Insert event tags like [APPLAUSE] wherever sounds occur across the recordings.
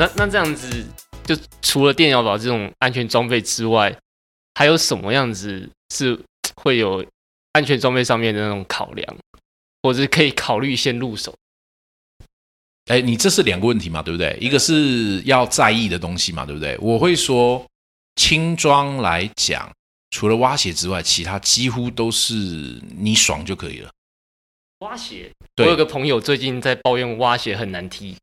那那这样子，就除了电摇宝这种安全装备之外，还有什么样子是会有安全装备上面的那种考量，或者是可以考虑先入手？哎，你这是两个问题嘛，对不对？一个是要在意的东西嘛，对不对？我会说，轻装来讲，除了挖鞋之外，其他几乎都是你爽就可以了。挖鞋，我有个朋友最近在抱怨挖鞋很难踢。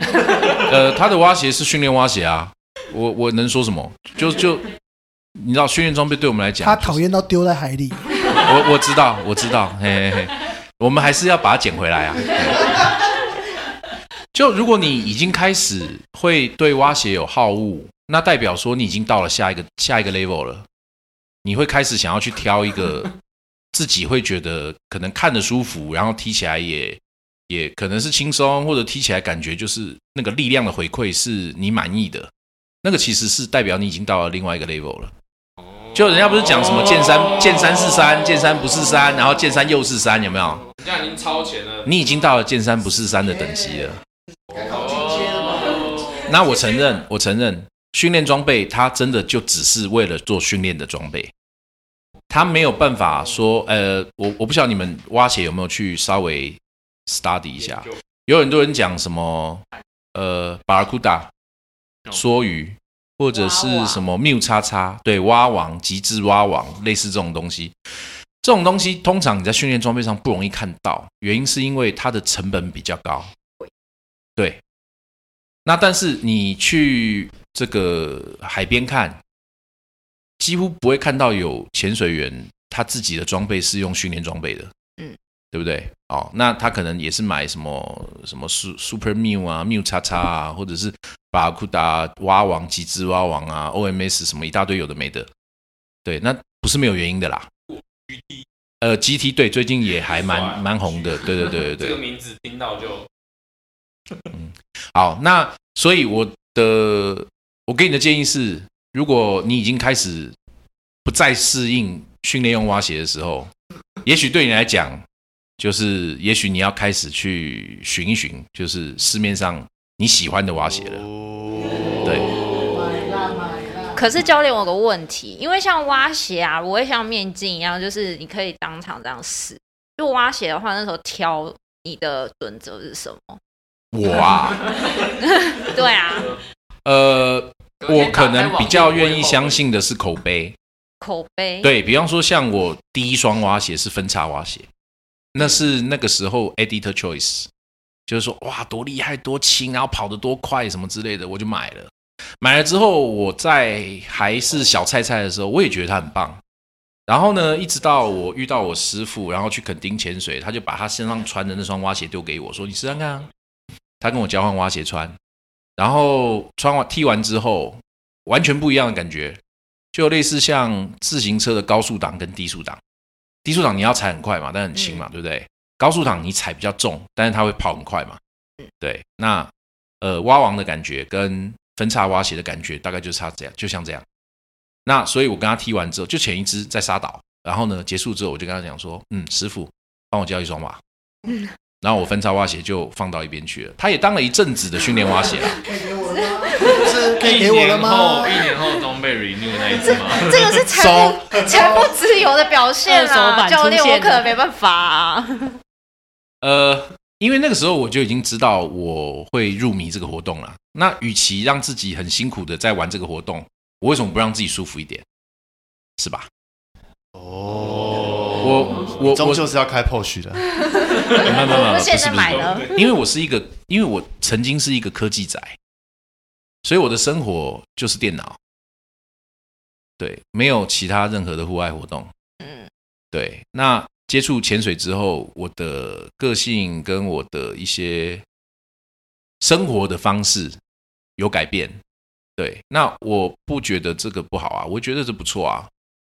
[LAUGHS] 呃，他的蛙鞋是训练蛙鞋啊，我我能说什么？就就你知道，训练装备对我们来讲，他讨厌到丢在海里。我我知道，我知道，嘿嘿嘿，我们还是要把它捡回来啊。就如果你已经开始会对挖鞋有好恶，那代表说你已经到了下一个下一个 level 了，你会开始想要去挑一个自己会觉得可能看着舒服，然后踢起来也也可能是轻松，或者踢起来感觉就是那个力量的回馈是你满意的，那个其实是代表你已经到了另外一个 level 了。就人家不是讲什么剑三剑三是山，剑三不是山，然后剑三又是山，有没有？人家已经超前了。你已经到了剑三不是山的等级了。那我承认，我承认，训练装备它真的就只是为了做训练的装备，他没有办法说，呃，我我不晓得你们挖鞋有没有去稍微 study 一下，有很多人讲什么，呃，巴尔库达、梭鱼，或者是什么缪叉叉，对，蛙王、极致蛙王，类似这种东西。这种东西通常你在训练装备上不容易看到，原因是因为它的成本比较高。对，那但是你去这个海边看，几乎不会看到有潜水员他自己的装备是用训练装备的，嗯，对不对？哦，那他可能也是买什么什么 Su- Super Mew 啊、Mew 叉叉啊，或者是巴库达蛙王、极致蛙王啊、OMS 什么一大堆有的没的，对，那不是没有原因的啦。呃，GT 对，最近也还蛮蛮红的，对对对对对。[LAUGHS] 这个名字听到就嗯好，那所以我的我给你的建议是，如果你已经开始不再适应训练用蛙鞋的时候，也许对你来讲，就是也许你要开始去寻一寻，就是市面上你喜欢的蛙鞋了。对，可是教练，我有个问题，因为像蛙鞋啊，我会像面镜一样，就是你可以当场这样试。就蛙鞋的话，那时候挑你的准则是什么？我啊，[LAUGHS] 对啊，呃，我可能比较愿意相信的是口碑。口碑。对比方说，像我第一双蛙鞋是分叉蛙鞋，那是那个时候 editor choice，就是说哇多厉害多轻，然后跑得多快什么之类的，我就买了。买了之后，我在还是小菜菜的时候，我也觉得它很棒。然后呢，一直到我遇到我师傅，然后去垦丁潜水，他就把他身上穿的那双蛙鞋丢给我，说：“你试看看。”他跟我交换蛙鞋穿，然后穿完踢完之后，完全不一样的感觉。就类似像自行车的高速档跟低速档，低速档你要踩很快嘛，但很轻嘛，对不对？高速档你踩比较重，但是它会跑很快嘛。对，那呃蛙王的感觉跟分叉蛙鞋的感觉大概就差这样，就像这样。那所以我跟他踢完之后，就前一只在沙岛，然后呢结束之后，我就跟他讲说，嗯，师傅帮我交一双吧。然后我分叉蛙鞋就放到一边去了，他也当了一阵子的训练蛙鞋 [LAUGHS] 啦。是可以给我了吗？一年后装备 renew 那一只吗？这个是财富财富自由的表现啊，教练，我可能没办法啊。[LAUGHS] 呃，因为那个时候我就已经知道我会入迷这个活动了。那与其让自己很辛苦的在玩这个活动，我为什么不让自己舒服一点？是吧？哦，我我我终究是要开 POS 的。[LAUGHS] 没有没有没有，[LAUGHS] 我现在不是买了不是，因为我是一个，因为我曾经是一个科技宅，所以我的生活就是电脑，对，没有其他任何的户外活动。嗯，对，那接触潜水之后，我的个性跟我的一些生活的方式有改变。对，那我不觉得这个不好啊，我觉得这不错啊。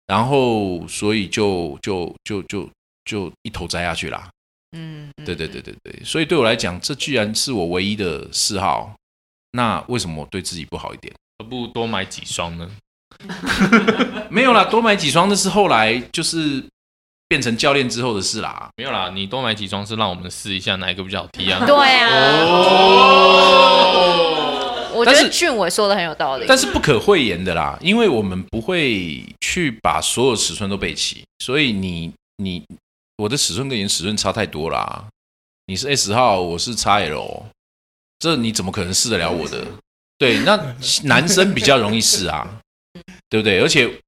然后，所以就就就就就一头栽下去啦。嗯，对对对对对，所以对我来讲，这居然是我唯一的嗜好，那为什么我对自己不好一点？何不多买几双呢？[LAUGHS] 没有啦，多买几双那是后来就是变成教练之后的事啦。没有啦，你多买几双是让我们试一下哪一个比较好踢啊。[LAUGHS] 对啊，我觉得俊伟说的很有道理。但是不可讳言的啦，因为我们不会去把所有尺寸都备齐，所以你你我的尺寸跟你的尺寸差太多啦。你是 S 号，我是 XL，这你怎么可能试得了我的？对，那男生比较容易试啊，[LAUGHS] 对不对？而且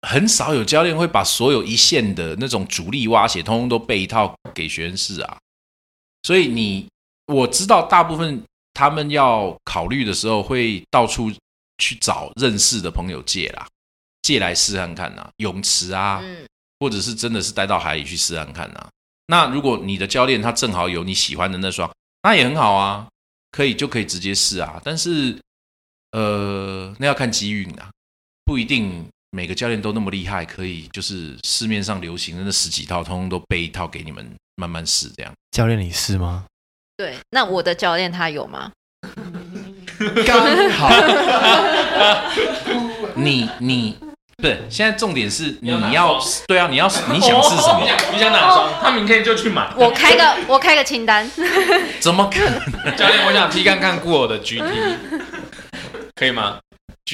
很少有教练会把所有一线的那种主力挖鞋，通通都备一套给学员试啊。所以你我知道大部分他们要考虑的时候，会到处去找认识的朋友借啦，借来试看看呐、泳池啊，嗯，或者是真的是带到海里去试看看呐、那如果你的教练他正好有你喜欢的那双，那也很好啊，可以就可以直接试啊。但是呃，那要看机运啊，不一定每个教练都那么厉害，可以就是市面上流行的那十几套，通通都备一套给你们慢慢试这样。教练，你是吗？对。那我的教练他有吗？刚好，[LAUGHS] 你你不是现在重点是你要对啊，你要 [LAUGHS] 你想试什么？你想哪双？他明天就去买。我开个我开个清单。怎么可能？教练，我想踢看看过我的 GT，可以吗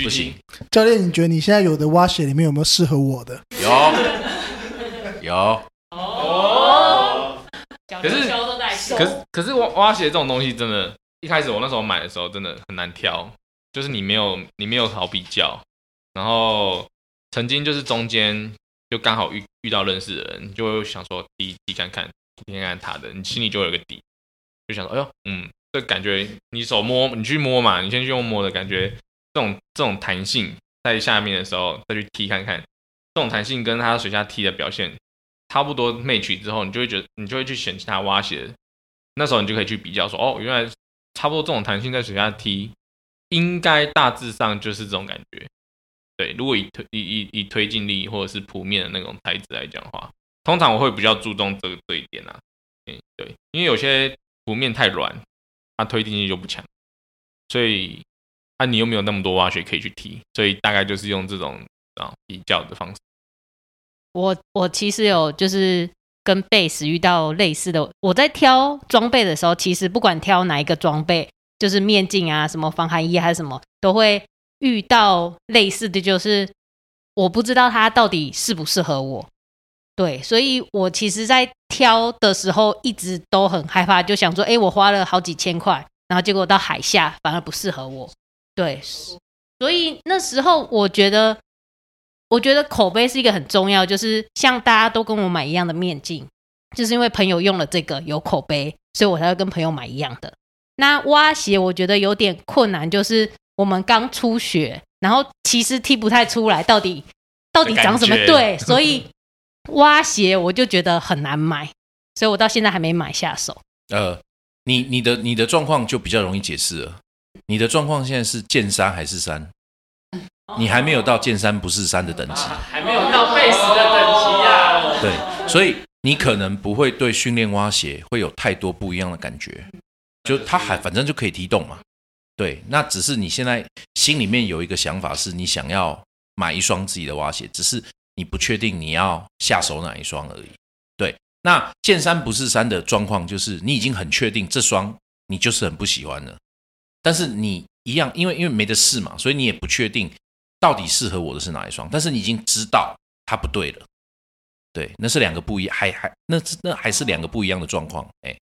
不行，教练，你觉得你现在有的蛙鞋里面有没有适合我的？有有，哦可是可是可是蛙蛙鞋这种东西真的，一开始我那时候买的时候真的很难挑，就是你没有你没有好比较，然后曾经就是中间就刚好遇遇到认识的人，就会想说踢踢看看踢看看他的，你心里就有个底，就想说哎呦嗯，这感觉你手摸你去摸嘛，你先去用摸的感觉，这种这种弹性在下面的时候再去踢看看，这种弹性跟他水下踢的表现差不多 match 之后，你就会觉得你就会去选其他蛙鞋，那时候你就可以去比较说，哦，原来差不多这种弹性在水下踢，应该大致上就是这种感觉。对，如果以推以以以推进力或者是铺面的那种材质来讲的话，通常我会比较注重这个这一点啊。嗯，对，因为有些铺面太软，它推进力就不强，所以啊你又没有那么多挖掘可以去踢，所以大概就是用这种啊比较的方式。我我其实有就是跟贝斯遇到类似的，我在挑装备的时候，其实不管挑哪一个装备，就是面镜啊、什么防寒衣还是什么，都会遇到类似的就是我不知道它到底适不适合我。对，所以我其实，在挑的时候一直都很害怕，就想说，哎，我花了好几千块，然后结果到海下反而不适合我。对，所以那时候我觉得，我觉得口碑是一个很重要，就是像大家都跟我买一样的面镜，就是因为朋友用了这个有口碑，所以我才会跟朋友买一样的。那挖鞋我觉得有点困难，就是我们刚初学，然后其实踢不太出来到底到底长什么对，所以蛙鞋我就觉得很难买，所以我到现在还没买下手。呃，你你的你的状况就比较容易解释了。你的状况现在是见山还是山？你还没有到见山不是山的等级，还没有到贝斯的等级啊。对，所以你可能不会对训练蛙鞋会有太多不一样的感觉，就它还反正就可以踢动嘛。对，那只是你现在心里面有一个想法，是你想要买一双自己的蛙鞋，只是你不确定你要下手哪一双而已。对，那见山不是山的状况，就是你已经很确定这双你就是很不喜欢了，但是你一样，因为因为没得试嘛，所以你也不确定到底适合我的是哪一双，但是你已经知道它不对了。对，那是两个不一样，还还那那还是两个不一样的状况。哎，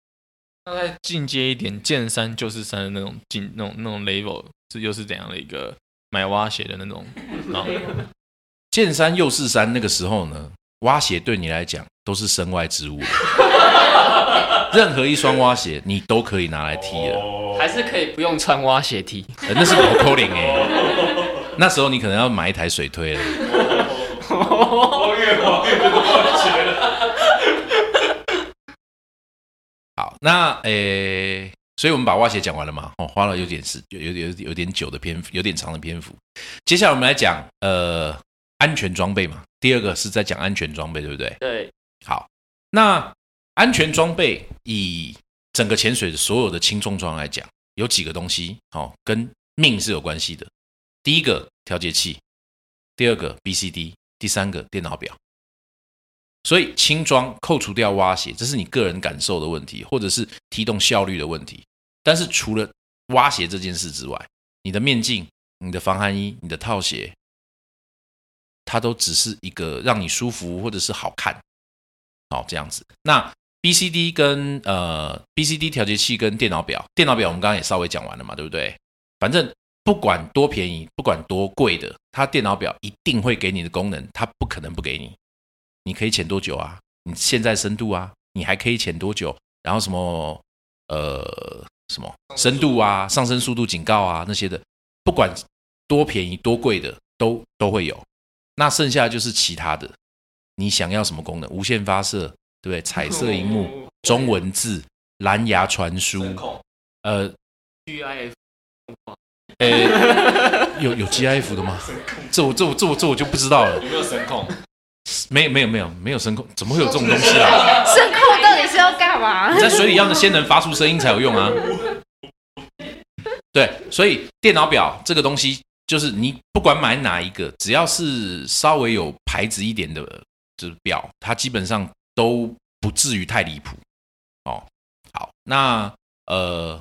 那再进阶一点，剑三就是三的那种进那种那种 level 是又是怎样的一个买蛙鞋的那种？[LAUGHS] 啊，剑三又是三，那个时候呢，蛙鞋对你来讲都是身外之物，[LAUGHS] 任何一双蛙鞋你都可以拿来踢了，还是可以不用穿蛙鞋踢，呃那是狗扣零哎，那时候你可能要买一台水推了。[LAUGHS] 好，那诶，所以我们把蛙鞋讲完了嘛？哦，花了有点时，有有有有点久的篇幅，有点长的篇幅。接下来我们来讲呃安全装备嘛。第二个是在讲安全装备，对不对？对，好，那安全装备以整个潜水的所有的轻重装来讲，有几个东西哦，跟命是有关系的。第一个调节器，第二个 BCD，第三个电脑表。所以轻装扣除掉挖鞋，这是你个人感受的问题，或者是踢动效率的问题。但是除了挖鞋这件事之外，你的面镜、你的防寒衣、你的套鞋，它都只是一个让你舒服或者是好看，好这样子。那 BCD 跟呃 BCD 调节器跟电脑表，电脑表我们刚刚也稍微讲完了嘛，对不对？反正不管多便宜，不管多贵的，它电脑表一定会给你的功能，它不可能不给你。你可以潜多久啊？你现在深度啊？你还可以潜多久？然后什么呃什么深度啊、上升速度警告啊那些的，不管多便宜多贵的都都会有。那剩下就是其他的，你想要什么功能？无线发射，对不对？彩色荧幕、中文字、蓝牙传输，呃 GIF，呃，有有 GIF 的吗？这我这我这我这我就不知道了。有没有声控？没有没有没有没有声控，怎么会有这种东西啊？[LAUGHS] 声控到底是要干嘛？你在水里要先能发出声音才有用啊。对，所以电脑表这个东西，就是你不管买哪一个，只要是稍微有牌子一点的，就是表，它基本上都不至于太离谱。哦，好，那呃，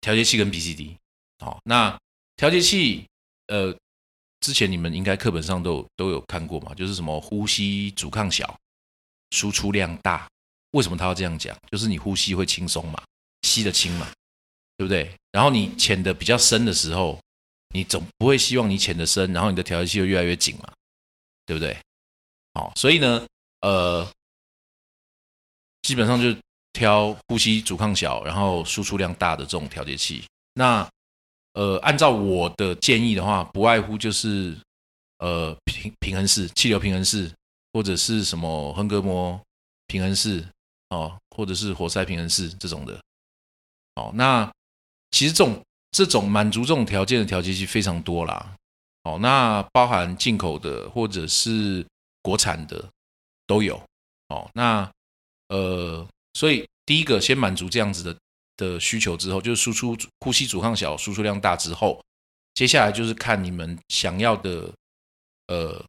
调节器跟 BCD，哦，那调节器，呃。之前你们应该课本上都都有看过嘛，就是什么呼吸阻抗小，输出量大。为什么他要这样讲？就是你呼吸会轻松嘛，吸的轻嘛，对不对？然后你潜的比较深的时候，你总不会希望你潜的深，然后你的调节器就越来越紧嘛，对不对？好，所以呢，呃，基本上就挑呼吸阻抗小，然后输出量大的这种调节器。那呃，按照我的建议的话，不外乎就是呃平平衡式、气流平衡式，或者是什么横膈膜平衡式哦，或者是活塞平衡式这种的。哦，那其实这种这种满足这种条件的调节器非常多啦。哦，那包含进口的或者是国产的都有。哦，那呃，所以第一个先满足这样子的。的需求之后，就是输出呼吸阻抗小，输出量大之后，接下来就是看你们想要的，呃，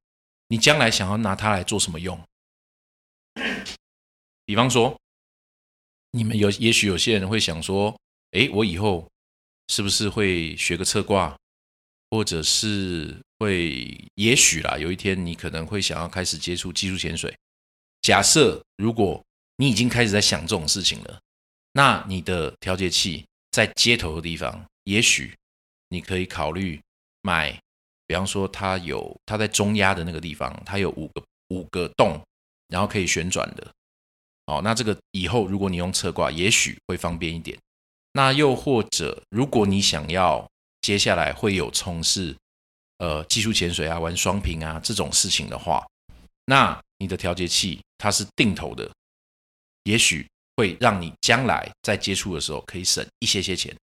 你将来想要拿它来做什么用？比方说，你们有也许有些人会想说，诶，我以后是不是会学个侧挂，或者是会，也许啦，有一天你可能会想要开始接触技术潜水。假设如果你已经开始在想这种事情了。那你的调节器在接头的地方，也许你可以考虑买，比方说它有它在中压的那个地方，它有五个五个洞，然后可以旋转的。哦，那这个以后如果你用侧挂，也许会方便一点。那又或者，如果你想要接下来会有从事呃技术潜水啊、玩双屏啊这种事情的话，那你的调节器它是定头的，也许。会让你将来在接触的时候可以省一些些钱。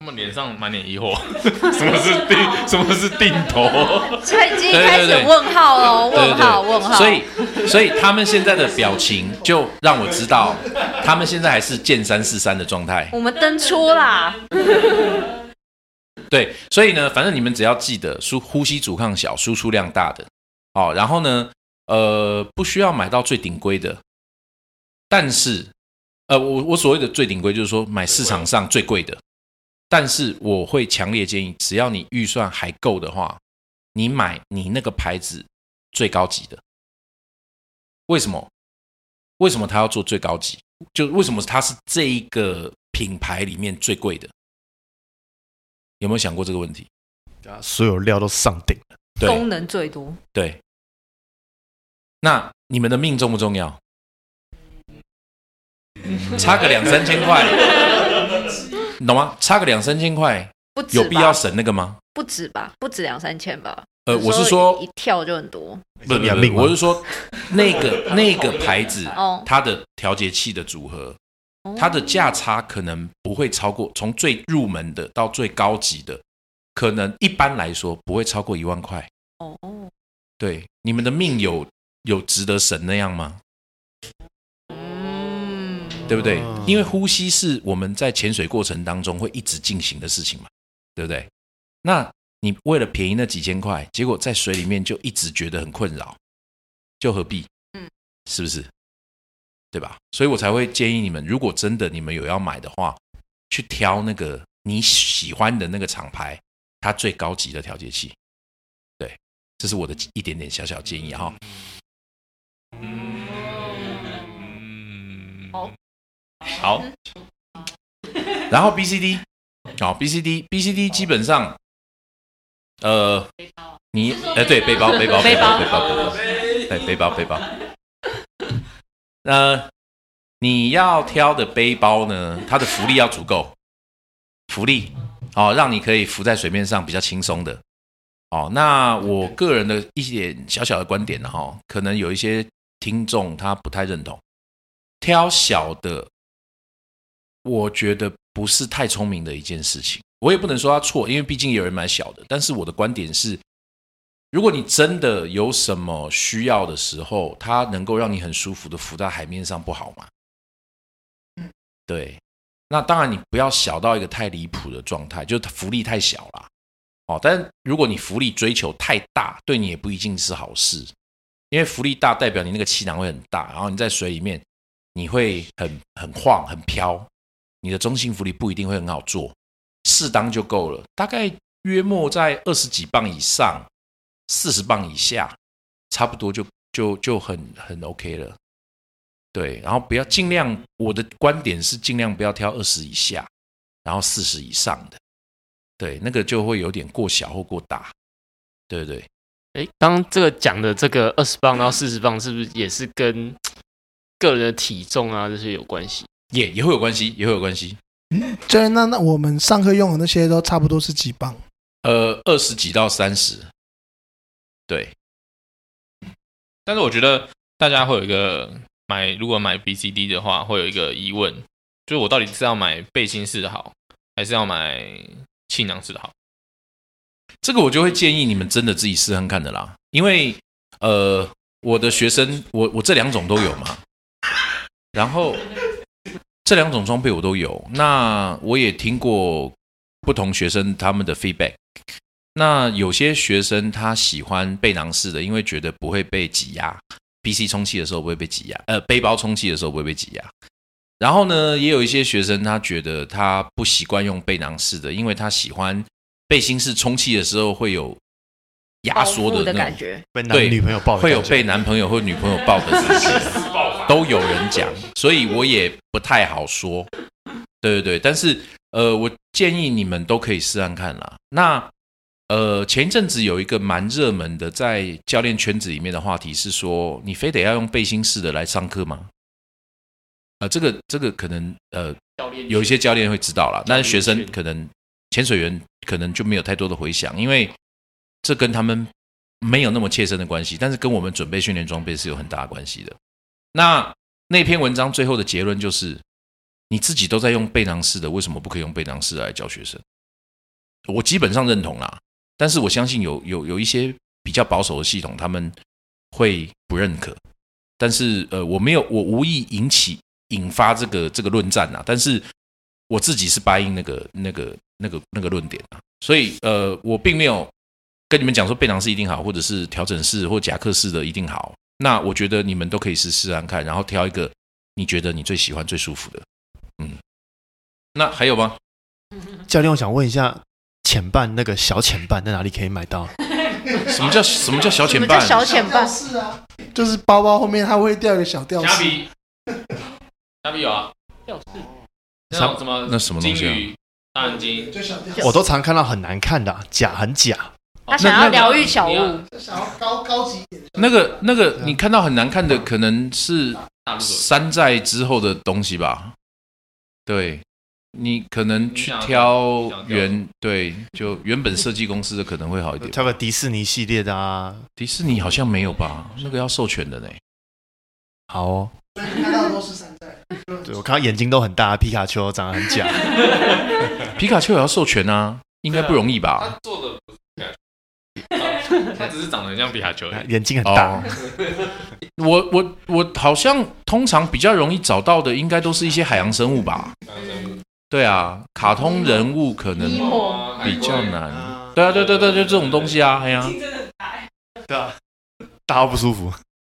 他们脸上满脸疑惑，[LAUGHS] 什么是定？什么是定头？他已经开始问号喽，问号问号。所以，所以他们现在的表情就让我知道，他们现在还是见三是三的状态。我们登出啦。[LAUGHS] 对，所以呢，反正你们只要记得输呼吸阻抗小，输出量大的哦。然后呢，呃，不需要买到最顶规的。但是，呃，我我所谓的最顶规就是说买市场上最贵的，但是我会强烈建议，只要你预算还够的话，你买你那个牌子最高级的。为什么？为什么他要做最高级？就为什么它是这一个品牌里面最贵的？有没有想过这个问题？所有料都上顶了，对功能最多，对。那你们的命重不重要？[LAUGHS] 差个两三千块，你懂吗？差个两三千块，不止有必要省那个吗？不止吧？不止两三千吧？呃，我是说一跳就很多。不不养命吗不，我是说那个 [LAUGHS] 那个牌子哦，它的调节器的组合，哦它的价差可能不会超过从最入门的到最高级的，可能一般来说不会超过一万块。哦，对，你们的命有有值得省那样吗？嗯，对不对哦？因为呼吸是我们在潜水过程当中会一直进行的事情嘛，对不对？那你为了便宜那几千块，结果在水里面就一直觉得很困扰，就何必？嗯，是不是？对吧？所以我才会建议你们，如果真的你们有要买的话，去挑那个你喜欢的那个厂牌，它最高级的调节器。对，这是我的一点点小小建议哈。嗯，好，然后 BCD，好、BCD BCD 基本上，呃，你哎对背包背包背包背包背包，对背包背包，呃，[LAUGHS] 你要挑的背包呢，它的浮力要足够，浮力哦，让你可以浮在水面上比较轻松的。哦，那我个人的一点小小的观点呢，哈，可能有一些听众他不太认同，挑小的我觉得不是太聪明的一件事情。我也不能说他错，因为毕竟有人买小的。但是我的观点是，如果你真的有什么需要的时候，它能够让你很舒服的浮在海面上，不好吗？对。那当然，你不要小到一个太离谱的状态，就是浮力太小啦。哦，但如果你浮力追求太大，对你也不一定是好事，因为浮力大代表你那个气囊会很大，然后你在水里面你会很很晃很飘，你的中性浮力不一定会很好做，适当就够了，大概约莫在二十几磅以上，四十磅以下，差不多就就就很很 OK 了。对，然后不要尽量，我的观点是尽量不要挑二十以下，然后四十以上的，对，那个就会有点过小或过大，对不对？哎，刚刚这个讲的这个二十磅到四十磅，是不是也是跟 [TSK] 个人的体重啊这些有关系？也也会有关系，也会有关系。教练，那那我们上课用的那些都差不多是几磅？呃，二十几到三十，对，但是我觉得大家会有一个买，如果买 BCD 的话，会有一个疑问，就是我到底是要买背心式的好，还是要买气囊式的好？这个我就会建议你们真的自己试看看的啦，因为呃，我的学生，我我这两种都有嘛，然后这两种装备我都有，那我也听过不同学生他们的 feedback。那有些学生他喜欢背囊式的，因为觉得不会被挤压，BC 充气的时候不会被挤压，呃，背包充气的时候不会被挤压。然后呢，也有一些学生他觉得他不习惯用背囊式的，因为他喜欢背心式充气的时候会有压缩的那种，感觉，被男对女朋友抱会有被男朋友或女朋友抱的事情，[LAUGHS] [LAUGHS] 都有人讲，所以我也不太好说。对对对，但是呃，我建议你们都可以试看看啦。那呃，前一阵子有一个蛮热门的，在教练圈子里面的话题是说，你非得要用背心式的来上课吗？呃，这个这个可能呃，教练有一些教练会知道啦，但是学生可能潜水员可能就没有太多的回响，因为这跟他们没有那么切身的关系，但是跟我们准备训练装备是有很大的关系的。那那篇文章最后的结论就是，你自己都在用背囊式的，为什么不可以用背囊式来教学生？我基本上认同啦，但是我相信有有有一些比较保守的系统，他们会不认可。但是呃，我没有，我无意引起引发这个这个论战啊。但是我自己是答应那个那个那个那个论点啊，所以呃，我并没有跟你们讲说背囊式一定好，或者是调整式或夹克式的一定好。那我觉得你们都可以试试看看，然后挑一个你觉得你最喜欢、最舒服的。嗯，那还有吗？[LAUGHS] 教练，我想问一下，前半那个小前半在哪里可以买到？什么叫什么叫小浅半？小浅半是啊，就是包包后面它会掉一个小吊饰。虾皮，虾皮有啊，吊饰那种什么那什么东西啊金鱼、大眼睛，我都常看到很难看的啊、假很假。他想要疗愈小你要物，想要高高级一点的。那个那个，你看到很难看的，可能是山寨之后的东西吧？对，你可能去挑原对，就原本设计公司的可能会好一点。挑个迪士尼系列的啊，迪士尼好像没有吧？那个要授权的呢。好哦。看到的都是山寨。对我看到眼睛都很大，皮卡丘长得很假。[LAUGHS] 皮卡丘也要授权啊，应该不容易吧？他做的他只是长得很像皮卡丘。[LAUGHS] 眼睛很大。哦，[LAUGHS] 我我我好像通常比较容易找到的，应该都是一些海洋生物吧？对啊，卡通人物可能比较难。对啊，对对对，就这种东西啊，哎呀，[LAUGHS] 对啊，大到不舒服。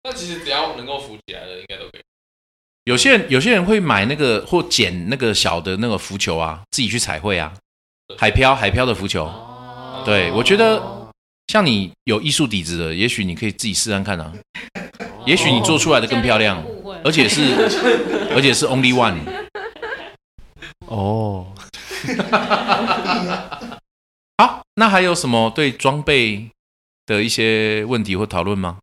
那其实只要能够浮起来的，应该都可以。有些人有些人会买那个或捡那个小的那个浮球啊，自己去彩绘啊，海漂海漂的浮球。对，我觉得像你有艺术底子的，也许你可以自己试看看啊，也许你做出来的更漂亮，而且是而且是 only one。哦，[LAUGHS] 好，那还有什么对装备的一些问题或讨论吗？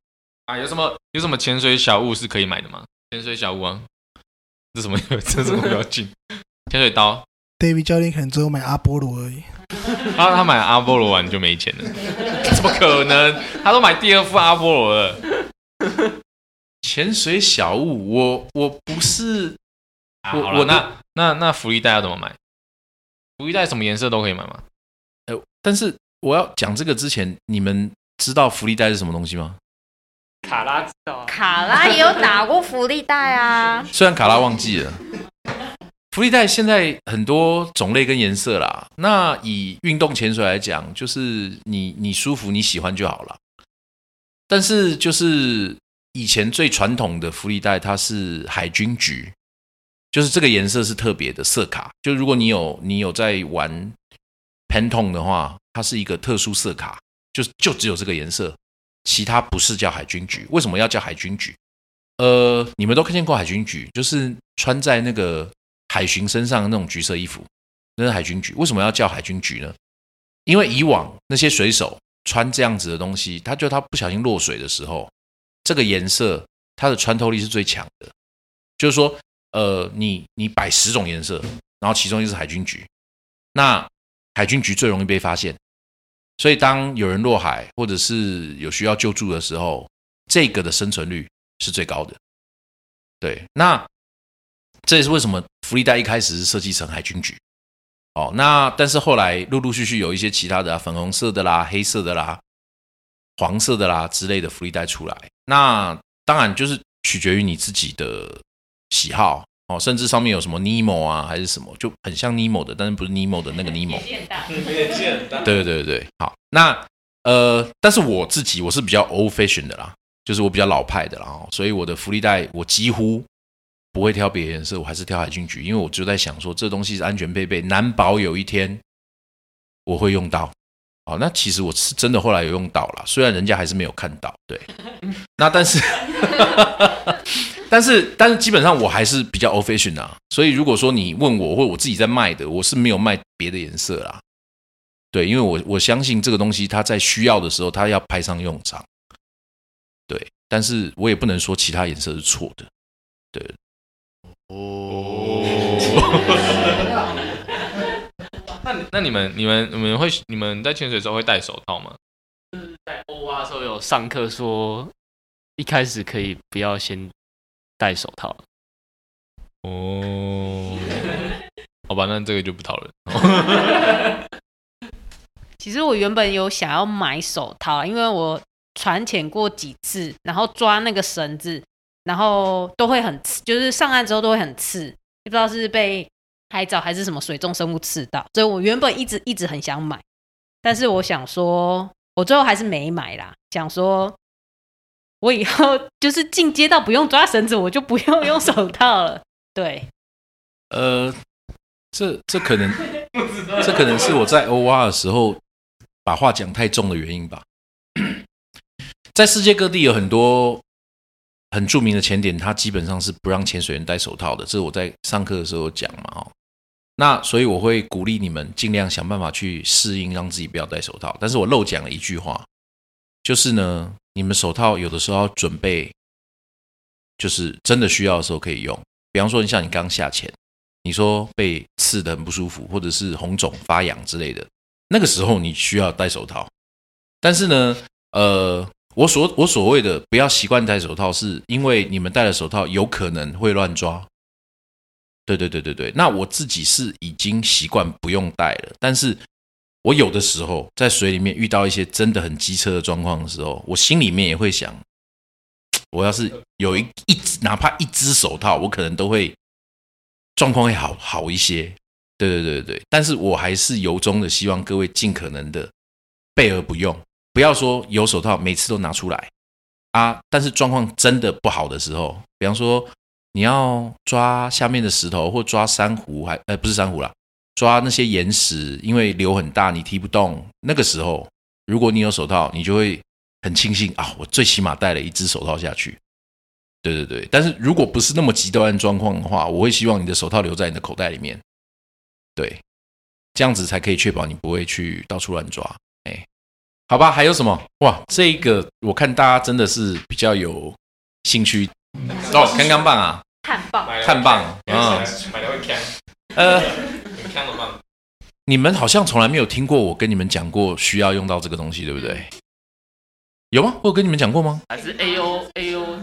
啊，有什么有什么潜水小物是可以买的吗？潜水小物啊，这什么 [LAUGHS] 这什么表情？潜水刀，David 教练可能只有买阿波罗而已。[LAUGHS] 他他买阿波罗完就没钱了，怎么可能？他都买第二副阿波罗了。潜水小物，我我不是啊我我那那那福利袋要怎么买？福利袋什么颜色都可以买吗？呃，但是我要讲这个之前，你们知道福利袋是什么东西吗？卡拉知道啊，卡拉也有打过福利袋啊。[LAUGHS] 虽然卡拉忘记了，福利袋现在很多种类跟颜色啦。那以运动潜水来讲，就是你你舒服你喜欢就好了。但是就是以前最传统的福利袋，它是海军橘，就是这个颜色是特别的色卡。就如果你有你有在玩 Pantone 的话，它是一个特殊色卡，就就只有这个颜色，其他不是叫海军橘。为什么要叫海军橘？呃，你们都看见过海军橘，就是穿在那个海巡身上的那种橘色衣服，那是海军橘。为什么要叫海军橘呢？因为以往那些水手穿这样子的东西，他就他不小心落水的时候，这个颜色它的穿透力是最强的。就是说，呃，你你摆十种颜色，然后其中一是海军橘，那海军橘最容易被发现。所以当有人落海或者是有需要救助的时候，这个的生存率是最高的。对，那这也是为什么福利袋一开始是设计成海军局。哦，那但是后来陆陆续续有一些其他的、啊、粉红色的啦、黑色的啦、黄色的啦之类的福利袋出来。那当然就是取决于你自己的喜好哦，甚至上面有什么 Nemo 啊还是什么，就很像 Nemo 的，但是不是 Nemo 的那个 Nemo。对对对对，好，那呃，但是我自己我是比较 old fashion 的啦，就是我比较老派的啦，哦所以我的福利袋我几乎不会挑别的颜色，我还是挑海军橘，因为我就在想说，这东西是安全配备，难保有一天我会用到。好，那其实我是真的后来有用到了，虽然人家还是没有看到，对，那但是 [LAUGHS] 但是但是基本上我还是比较 official 啊，所以如果说你问我或我自己在卖的，我是没有卖别的颜色啦，对，因为我我相信这个东西它在需要的时候它要派上用场，对，但是我也不能说其他颜色是错的，对，[LAUGHS] 哦，那你那你们你们你们会你们在潜水的时候会戴手套吗？在欧蛙的时候有上课说，一开始可以不要先戴手套。哦，[LAUGHS] 好吧，那这个就不讨论。[LAUGHS] 其实我原本有想要买手套，因为我船潜过几次，然后抓那个绳子，然后都会很刺，就是上岸之后都会很刺，不知道是被海藻还是什么水中生物刺到，所以我原本一直一直很想买，但是我想说，我最后还是没买啦，想说。我以后就是进阶到不用抓绳子，我就不用用手套了。对，呃，这这可能 [LAUGHS] 这可能是我在欧蛙的时候把话讲太重的原因吧。[CLEARS THROAT] 在世界各地有很多很著名的潜点，它基本上是不让潜水员戴手套的。这是我在上课的时候讲嘛，哦，那所以我会鼓励你们尽量想办法去适应，让自己不要戴手套。但是我漏讲了一句话，就是呢，你们手套有的时候要准备，就是真的需要的时候可以用。比方说，你像你刚下潜，你说被刺的很不舒服，或者是红肿发痒之类的，那个时候你需要戴手套。但是呢，呃。我所我所谓的不要习惯戴手套，是因为你们戴了手套有可能会乱抓。对对对对对，那我自己是已经习惯不用戴了，但是我有的时候在水里面遇到一些真的很机车的状况的时候，我心里面也会想，[TSK] 我要是有一一只哪怕一只手套，我可能都会状况会好好一些。对对对对对，但是我还是由衷的希望各位尽可能的备而不用。不要说有手套每次都拿出来啊！但是状况真的不好的时候，比方说你要抓下面的石头或抓珊瑚，还呃不是珊瑚啦，抓那些岩石，因为流很大，你踢不动。那个时候，如果你有手套，你就会很庆幸啊！我最起码带了一只手套下去。对对对，但是如果不是那么极端状况的话，我会希望你的手套留在你的口袋里面。对，这样子才可以确保你不会去到处乱抓。哎。好吧，还有什么？哇，这个我看大家真的是比较有兴趣哦。刚刚棒啊，碳棒，碳棒，嗯，买了会看，呃，很看的棒。你们好像从来没有听过我跟你们讲过需要用到这个东西，对不对？有吗？我有跟你们讲过吗？还是 A O A O？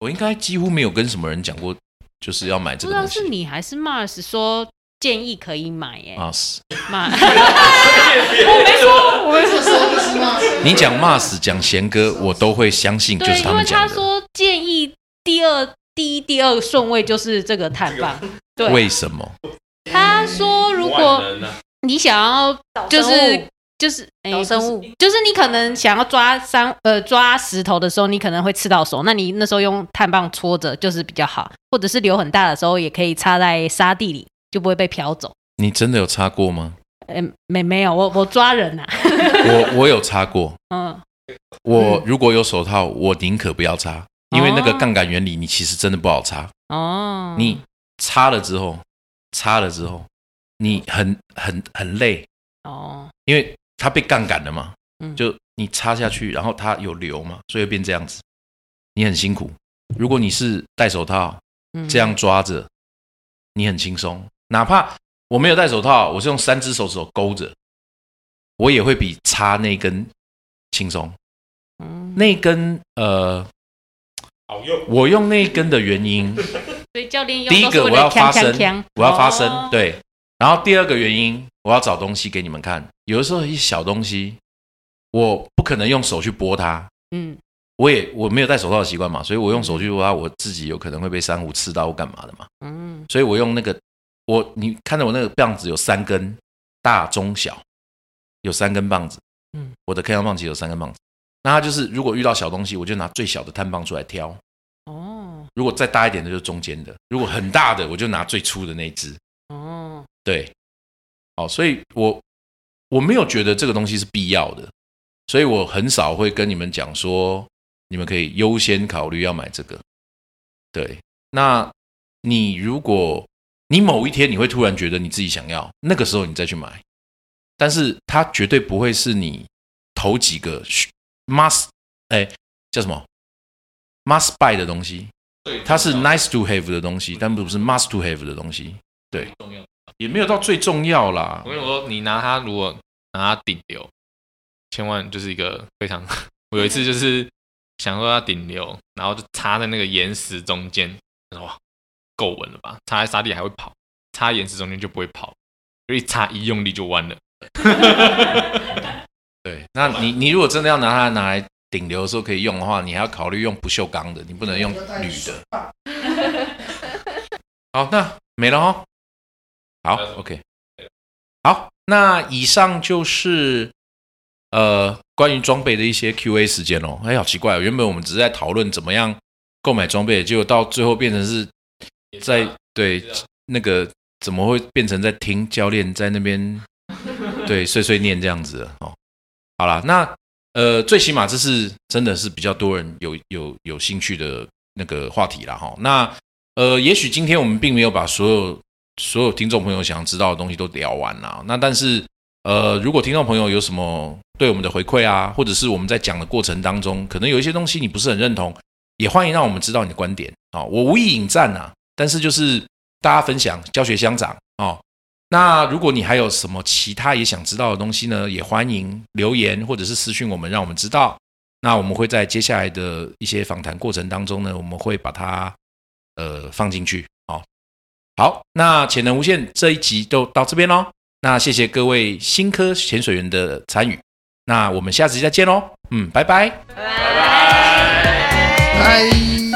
我应该几乎没有跟什么人讲过，就是要买这个东西。是你还是 Mars 说？建议可以买耶，Mars，买，[LAUGHS] 我没说，我没说，你讲 Mars，讲贤哥，我都会相信，就是他们讲的。他说建议第二、第一、第二顺位就是这个碳棒，[LAUGHS] 对，为什么？他说如果你想要，就是就是哎生物，就是你可能想要抓山呃抓石头的时候，你可能会刺到手，那你那时候用碳棒戳着就是比较好，或者是流很大的时候，也可以插在沙地里。就不会被漂走。你真的有擦过吗？嗯，没没有，我我抓人呐。[LAUGHS] 我我有擦过。嗯，我如果有手套，我宁可不要擦，因为那个杠杆原理，你其实真的不好擦。哦。你擦了之后，擦了之后，你很很很累。哦。因为它被杠杆了嘛。嗯。就你擦下去，然后它有流嘛，所以变这样子。你很辛苦。如果你是戴手套，这样抓着，你很轻松。哪怕我没有戴手套，我是用三只手指头勾着，我也会比插那根轻松。嗯，那根呃，好用。我用那根的原因，[LAUGHS] 所以教练第一个我要发声，我要发声，对。然后第二个原因，我要找东西给你们看。有的时候一小东西，我不可能用手去拨它。嗯，我也我没有戴手套的习惯嘛，所以我用手去拨它，我自己有可能会被珊瑚刺到或干嘛的嘛。嗯，所以我用那个。我你看到我那个棒子有三根，大中小，有三根棒子。嗯，我的 K 棒其实有三根棒子。那它就是如果遇到小东西，我就拿最小的碳棒出来挑。哦。如果再大一点的，就是中间的；如果很大的，我就拿最粗的那只。哦。对。好，所以我我没有觉得这个东西是必要的，所以我很少会跟你们讲说，你们可以优先考虑要买这个。对。那你如果你某一天你会突然觉得你自己想要，那个时候你再去买，但是它绝对不会是你头几个 must 哎叫什么？must buy 的东西，对它是 nice to have 的东西，但不是 must to have 的东西，对，也没有到最重要啦。我跟你说，你拿它如果拿它顶流，千万就是一个非常，[LAUGHS] 我有一次就是想说要顶流，然后就插在那个岩石中间，哇。够稳了吧？插在沙地还会跑，插岩石中间就不会跑，所以插一用力就弯了。[LAUGHS] 对，那你你如果真的要拿它拿来顶流的时候可以用的话，你还要考虑用不锈钢的，你不能用铝的。[LAUGHS] 好，那没了哦。好，OK。好，那以上就是呃关于装备的一些 Q&A 时间哦。哎，好奇怪，哦原本我们只是在讨论怎么样购买装备，结果到最后变成是。在对那个怎么会变成在听教练在那边 [LAUGHS] 对碎碎念这样子哦？好啦，那呃，最起码这是真的是比较多人有有有兴趣的那个话题了哈。那呃，也许今天我们并没有把所有所有听众朋友想要知道的东西都聊完了。那但是呃，如果听众朋友有什么对我们的回馈啊，或者是我们在讲的过程当中，可能有一些东西你不是很认同，也欢迎让我们知道你的观点啊。我无意引战啊，但是就是大家分享教学相长哦。那如果你还有什么其他也想知道的东西呢，也欢迎留言或者是私讯我们，让我们知道。那我们会在接下来的一些访谈过程当中呢，我们会把它呃放进去。好，好，那潜能无限这一集就到这边喽。那谢谢各位新科潜水员的参与。那我们下次再见喽。嗯，拜拜，拜拜。拜。